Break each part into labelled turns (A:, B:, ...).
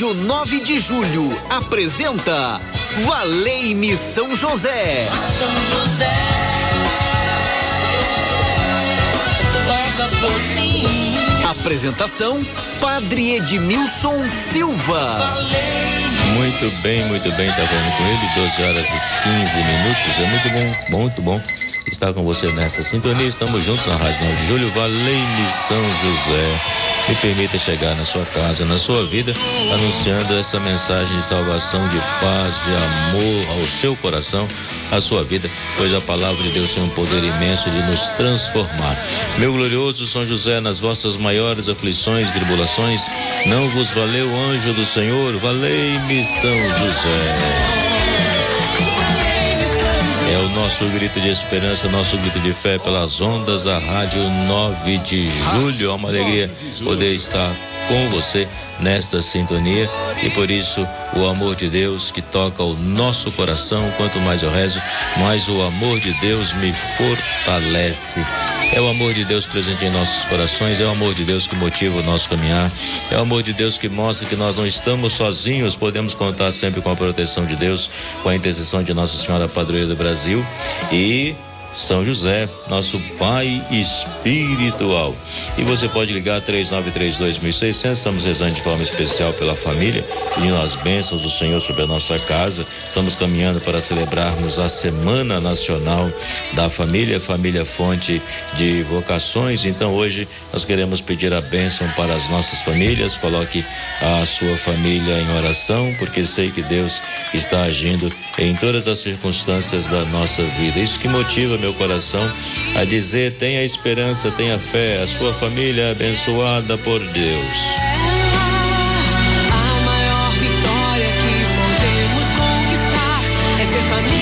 A: Rádio 9 de Julho apresenta Valeime São José. São José. Apresentação Padre Edmilson Silva.
B: Muito bem, muito bem, tá falando com ele, 12 horas e 15 minutos. É muito bom, muito bom estar com você nessa sintonia. Estamos juntos na Rádio 9 de Julho, Valeime São José me permita chegar na sua casa, na sua vida, anunciando essa mensagem de salvação, de paz, de amor ao seu coração, à sua vida, pois a palavra de Deus tem um poder imenso de nos transformar. Meu glorioso São José, nas vossas maiores aflições e tribulações, não vos valeu anjo do Senhor, valei-me São José. É o nosso grito de esperança, nosso grito de fé pelas ondas da Rádio 9 de Julho. É uma alegria poder estar com você nesta sintonia e por isso o amor de Deus que toca o nosso coração, quanto mais eu rezo, mais o amor de Deus me fortalece. É o amor de Deus presente em nossos corações, é o amor de Deus que motiva o nosso caminhar, é o amor de Deus que mostra que nós não estamos sozinhos, podemos contar sempre com a proteção de Deus, com a intercessão de Nossa Senhora Padroeira do Brasil e são José, nosso Pai espiritual. E você pode ligar 3932.600. Estamos rezando de forma especial pela família, pedindo as bênçãos do Senhor sobre a nossa casa. Estamos caminhando para celebrarmos a Semana Nacional da Família, Família Fonte de Vocações. Então hoje nós queremos pedir a bênção para as nossas famílias. Coloque a sua família em oração, porque sei que Deus está agindo em todas as circunstâncias da nossa vida. Isso que motiva meu coração a dizer: tenha esperança, tenha fé, a sua família é abençoada por Deus.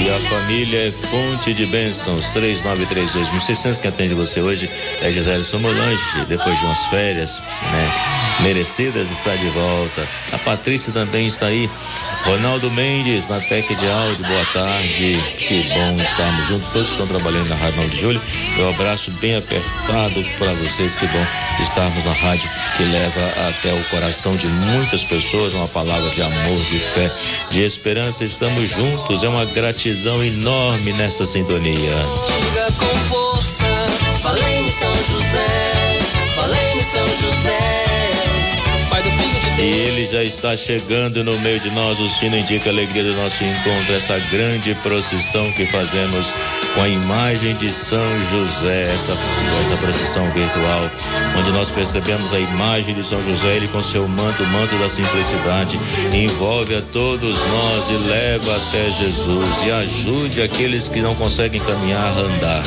B: E a família é fonte de bênçãos. 3932.600 que atende você hoje é Gisele Somolange, depois de umas férias, né? Merecidas está de volta. A Patrícia também está aí. Ronaldo Mendes na PEC de áudio, boa tarde. Que bom estarmos juntos, todos que estão trabalhando na Rádio 9 de Julho. Um abraço bem apertado para vocês. Que bom estarmos na rádio que leva até o coração de muitas pessoas uma palavra de amor, de fé, de esperança. Estamos juntos. É uma gratidão enorme nessa sintonia. Diga com força, falei São José, falei São José. E ele já está chegando no meio de nós. O sino indica a alegria do nosso encontro, essa grande procissão que fazemos com a imagem de São José, essa, essa procissão virtual, onde nós percebemos a imagem de São José, ele com seu manto, o manto da simplicidade, envolve a todos nós e leva até Jesus e ajude aqueles que não conseguem caminhar a andar.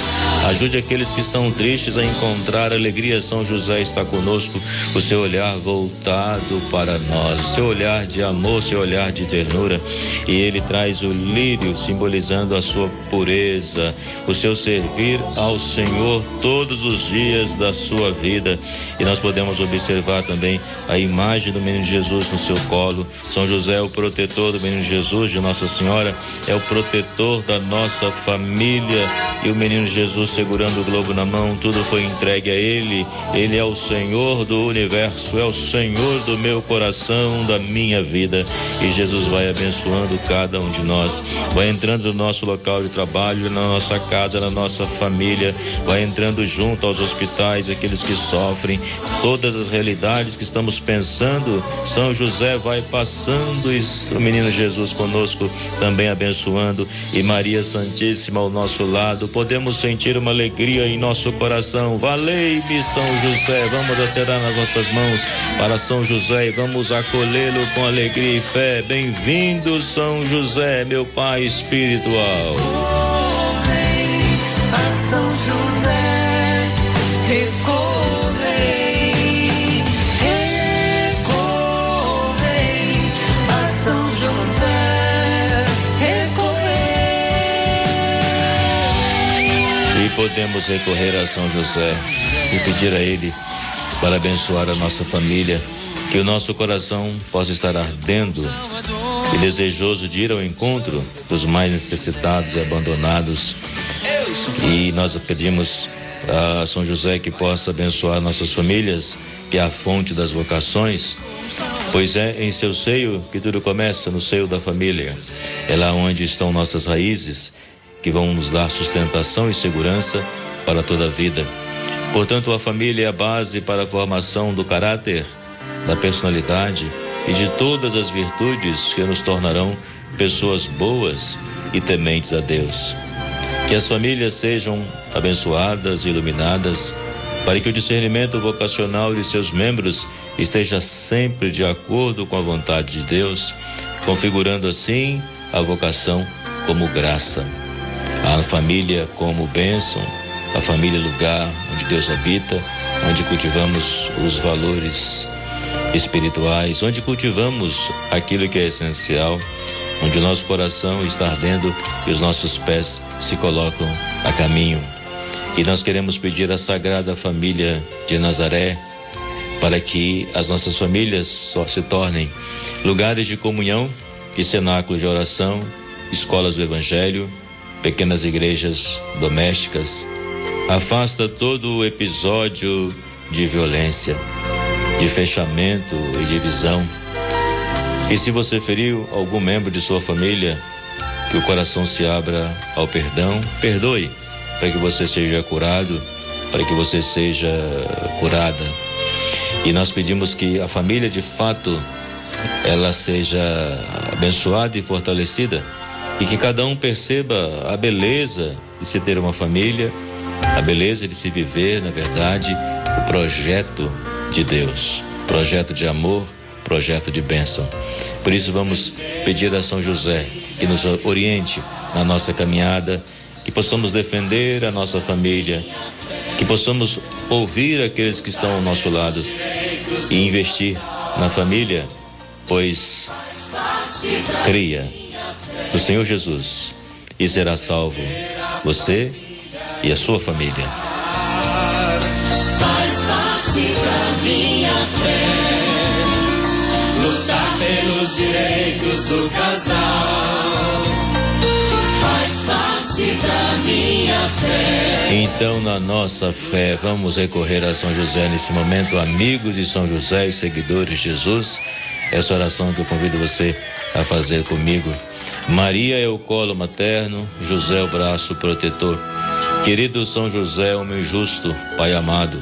B: Ajude aqueles que estão tristes a encontrar alegria. São José está conosco, o seu olhar voltado para para nós, seu olhar de amor, seu olhar de ternura, e ele traz o lírio simbolizando a sua pureza, o seu servir ao Senhor todos os dias da sua vida. E nós podemos observar também a imagem do menino Jesus no seu colo. São José é o protetor do menino Jesus, de Nossa Senhora, é o protetor da nossa família. E o menino Jesus segurando o globo na mão, tudo foi entregue a ele. Ele é o Senhor do universo, é o Senhor do meu coração da minha vida. E Jesus vai abençoando cada um de nós, vai entrando no nosso local de trabalho, na nossa casa, na nossa família, vai entrando junto aos hospitais, aqueles que sofrem, todas as realidades que estamos pensando. São José vai passando e o menino Jesus conosco também abençoando e Maria Santíssima ao nosso lado. Podemos sentir uma alegria em nosso coração. Valei-me, São José. Vamos acerar nas nossas mãos para São José vamos acolhê-lo com alegria e fé. Bem-vindo, São José, meu Pai espiritual. Correi a São José, recorrei, recorrei a São José, recorrei. E podemos recorrer a São José e pedir a Ele para abençoar a nossa família que o nosso coração possa estar ardendo e desejoso de ir ao encontro dos mais necessitados e abandonados. E nós pedimos a São José que possa abençoar nossas famílias que é a fonte das vocações, pois é em seu seio que tudo começa, no seio da família. É lá onde estão nossas raízes, que vão nos dar sustentação e segurança para toda a vida. Portanto, a família é a base para a formação do caráter, da personalidade e de todas as virtudes que nos tornarão pessoas boas e tementes a Deus. Que as famílias sejam abençoadas e iluminadas para que o discernimento vocacional de seus membros esteja sempre de acordo com a vontade de Deus, configurando assim a vocação como graça, a família como bênção, a família lugar onde Deus habita, onde cultivamos os valores espirituais, onde cultivamos aquilo que é essencial, onde o nosso coração está ardendo e os nossos pés se colocam a caminho. E nós queremos pedir à Sagrada Família de Nazaré para que as nossas famílias só se tornem lugares de comunhão e cenáculos de oração, escolas do Evangelho, pequenas igrejas domésticas. Afasta todo o episódio de violência de fechamento e divisão. E se você feriu algum membro de sua família, que o coração se abra ao perdão, perdoe, para que você seja curado, para que você seja curada. E nós pedimos que a família de fato ela seja abençoada e fortalecida e que cada um perceba a beleza de se ter uma família, a beleza de se viver, na verdade, o projeto de Deus, projeto de amor, projeto de bênção. Por isso vamos pedir a São José que nos oriente na nossa caminhada, que possamos defender a nossa família, que possamos ouvir aqueles que estão ao nosso lado e investir na família, pois cria no Senhor Jesus e será salvo você e a sua família.
C: Pelos direitos do casal. Faz parte da minha fé.
B: Então, na nossa fé, vamos recorrer a São José nesse momento, amigos de São José e seguidores de Jesus. Essa oração que eu convido você a fazer comigo. Maria é o colo materno, José é o braço protetor. Querido São José, homem justo, Pai amado,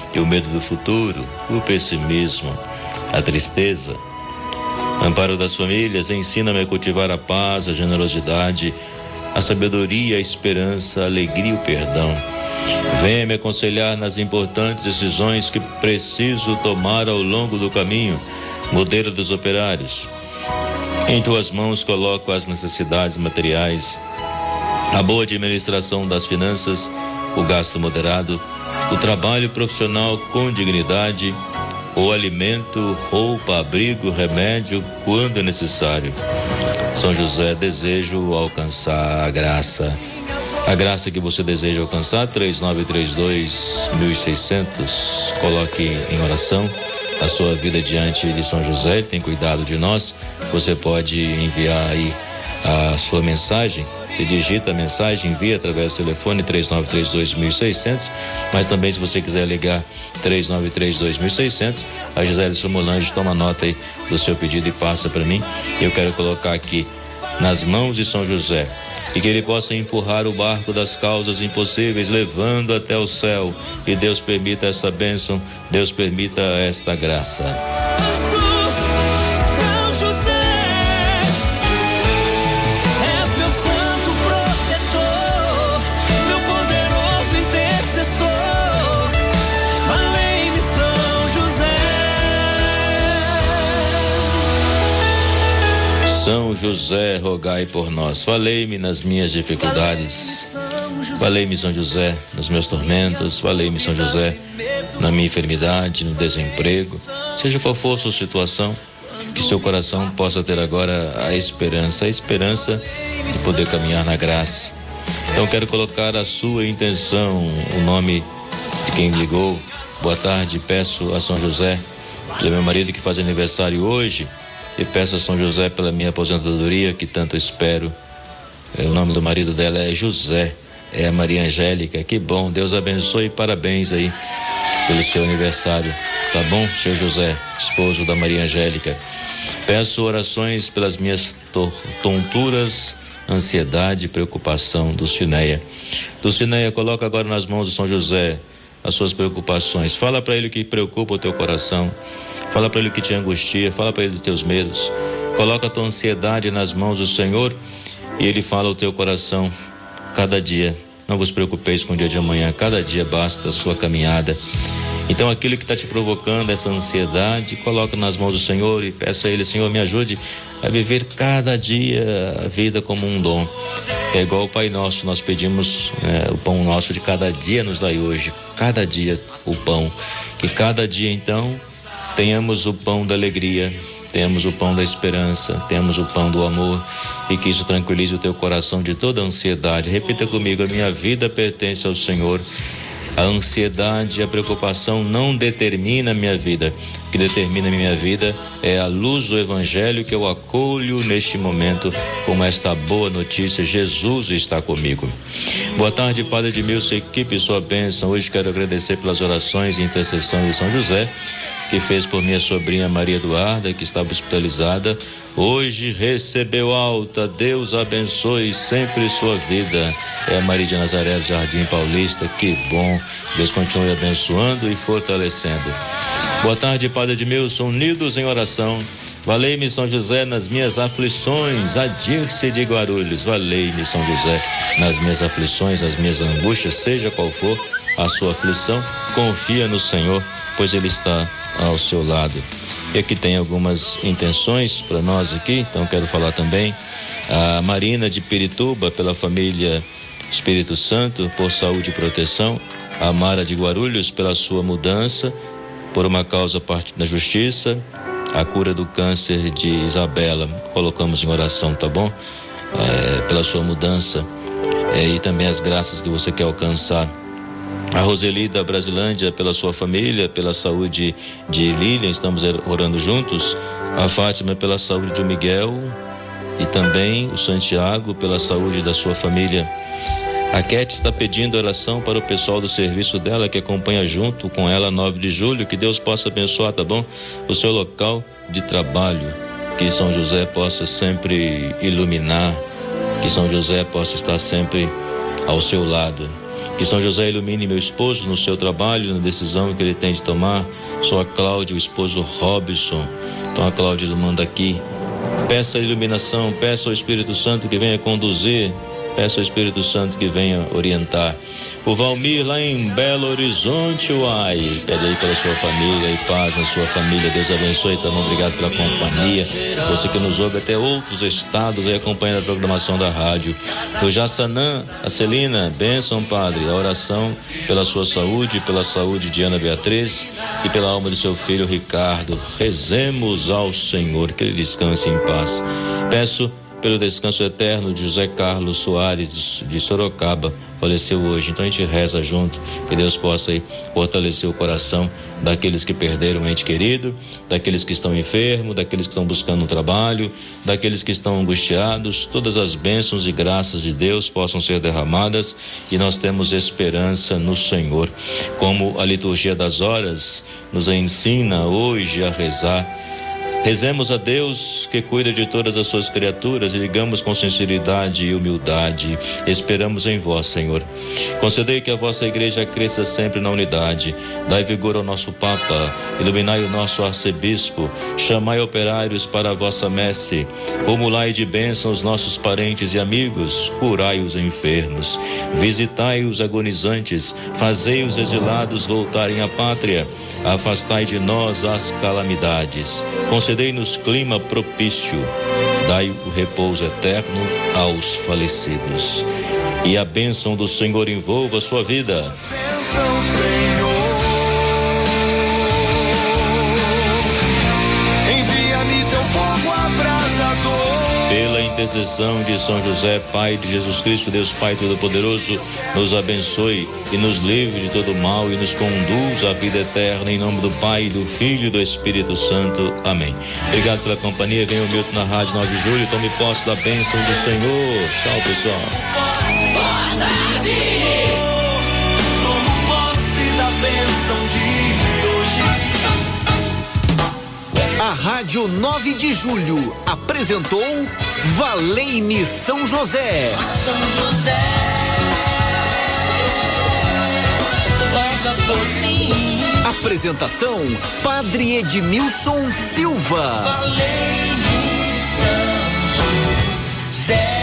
B: e o medo do futuro, o pessimismo, a tristeza Amparo das famílias, ensina-me a cultivar a paz, a generosidade, a sabedoria, a esperança, a alegria e o perdão. Venha me aconselhar nas importantes decisões que preciso tomar ao longo do caminho, modelo dos operários. Em tuas mãos coloco as necessidades materiais, a boa administração das finanças, o gasto moderado, o trabalho profissional com dignidade, o alimento, roupa, abrigo, remédio, quando necessário. São José, desejo alcançar a graça. A graça que você deseja alcançar, 3932 1600. Coloque em oração a sua vida diante de São José, ele tem cuidado de nós. Você pode enviar aí a sua mensagem você digita a mensagem, envia através do telefone 3932.600, mas também se você quiser ligar 3932.600, a Gisele Somolange toma nota aí do seu pedido e passa para mim. Eu quero colocar aqui nas mãos de São José e que ele possa empurrar o barco das causas impossíveis, levando até o céu. E Deus permita essa bênção, Deus permita esta graça. São José, rogai por nós. Falei-me nas minhas dificuldades. Falei-me, São José, nos meus tormentos. Falei-me, São José, na minha enfermidade, no desemprego. Seja qual for a sua situação, que seu coração possa ter agora a esperança, a esperança de poder caminhar na graça. Então quero colocar a sua intenção, o nome de quem ligou. Boa tarde, peço a São José, pelo meu marido que faz aniversário hoje, e peço a São José pela minha aposentadoria que tanto espero. É, o nome do marido dela é José, é a Maria Angélica. Que bom, Deus abençoe e parabéns aí pelo seu aniversário. Tá bom, seu José, esposo da Maria Angélica. Peço orações pelas minhas tonturas, ansiedade e preocupação. Dulcineia. Dulcineia, coloca agora nas mãos do São José as suas preocupações. Fala para ele o que preocupa o teu coração. Fala para ele o que te angustia. Fala para ele dos teus medos. Coloca a tua ansiedade nas mãos do Senhor e ele fala ao teu coração cada dia. Não vos preocupeis com o dia de amanhã. Cada dia basta a sua caminhada. Então, aquilo que está te provocando essa ansiedade, coloca nas mãos do Senhor e peça a Ele, Senhor, me ajude a viver cada dia a vida como um dom. É igual o Pai Nosso, nós pedimos é, o pão nosso de cada dia nos dai hoje, cada dia o pão. Que cada dia, então, tenhamos o pão da alegria, temos o pão da esperança, temos o pão do amor e que isso tranquilize o teu coração de toda ansiedade. Repita comigo: a minha vida pertence ao Senhor a ansiedade, a preocupação não determina a minha vida. O que determina a minha vida é a luz do Evangelho que eu acolho neste momento com esta boa notícia. Jesus está comigo. Boa tarde, Padre Edmilson, equipe, sua bênção. Hoje quero agradecer pelas orações e intercessão de São José que fez por minha sobrinha Maria Eduarda, que estava hospitalizada. Hoje recebeu alta. Deus abençoe sempre sua vida. É a Maria de Nazaré do Jardim Paulista. Que bom. Deus continue abençoando e fortalecendo. Boa tarde, Padre Edmilson. Unidos em oração. Valei-me São José nas minhas aflições, a Dirce de Guarulhos. Valei-me São José nas minhas aflições, nas minhas angústias, seja qual for a sua aflição, confia no Senhor, pois Ele está ao seu lado. E aqui tem algumas intenções para nós aqui, então quero falar também a Marina de Pirituba pela família Espírito Santo por saúde e proteção, a Mara de Guarulhos pela sua mudança, por uma causa da justiça, a cura do câncer de Isabela, colocamos em oração, tá bom? É, pela sua mudança é, e também as graças que você quer alcançar a Roseli da Brasilândia pela sua família, pela saúde de Lilian, estamos orando juntos. A Fátima pela saúde de Miguel e também o Santiago pela saúde da sua família. A Cat está pedindo oração para o pessoal do serviço dela que acompanha junto com ela 9 de julho. Que Deus possa abençoar, tá bom? O seu local de trabalho. Que São José possa sempre iluminar. Que São José possa estar sempre ao seu lado. Que São José ilumine meu esposo no seu trabalho, na decisão que ele tem de tomar. Sou a Cláudia, o esposo Robson. Então a Cláudia manda aqui. Peça a iluminação, peça ao Espírito Santo que venha conduzir Peço ao Espírito Santo que venha orientar. O Valmir lá em Belo Horizonte, uai. Pede aí pela sua família e paz na sua família. Deus abençoe também. Obrigado pela companhia. Você que nos ouve até outros estados aí acompanhando a programação da rádio. O Jassanã, a Celina, bênção, Padre. A oração pela sua saúde, pela saúde de Ana Beatriz e pela alma de seu filho Ricardo. Rezemos ao Senhor que ele descanse em paz. Peço pelo descanso eterno de José Carlos Soares de Sorocaba, faleceu hoje. Então a gente reza junto, que Deus possa aí fortalecer o coração daqueles que perderam um ente querido, daqueles que estão enfermos, daqueles que estão buscando um trabalho, daqueles que estão angustiados. Todas as bênçãos e graças de Deus possam ser derramadas e nós temos esperança no Senhor. Como a liturgia das horas nos ensina hoje a rezar Rezemos a Deus que cuida de todas as suas criaturas e ligamos com sinceridade e humildade. Esperamos em vós, Senhor. Concedei que a vossa igreja cresça sempre na unidade. Dai vigor ao nosso Papa, iluminai o nosso arcebispo, chamai operários para a vossa messe, cumulai de bênção os nossos parentes e amigos, curai os enfermos, visitai os agonizantes, fazei os exilados voltarem à pátria, afastai de nós as calamidades. Concedei concedei-nos clima propício, dai o repouso eterno aos falecidos. E a bênção do Senhor envolva a sua vida. Senhor. Intercessão de São José, Pai de Jesus Cristo, Deus Pai Todo-Poderoso, nos abençoe e nos livre de todo mal e nos conduz à vida eterna, em nome do Pai, do Filho e do Espírito Santo. Amém. Obrigado pela companhia. Venha o Milton na Rádio 9 de Julho. Tome posse da bênção do Senhor. Tchau, pessoal. Boa tarde. Tomo posse da bênção
A: de hoje. A Rádio 9 de Julho apresentou Valei-me São José. São José. Apresentação: Padre Edmilson Silva. Valei-me São José.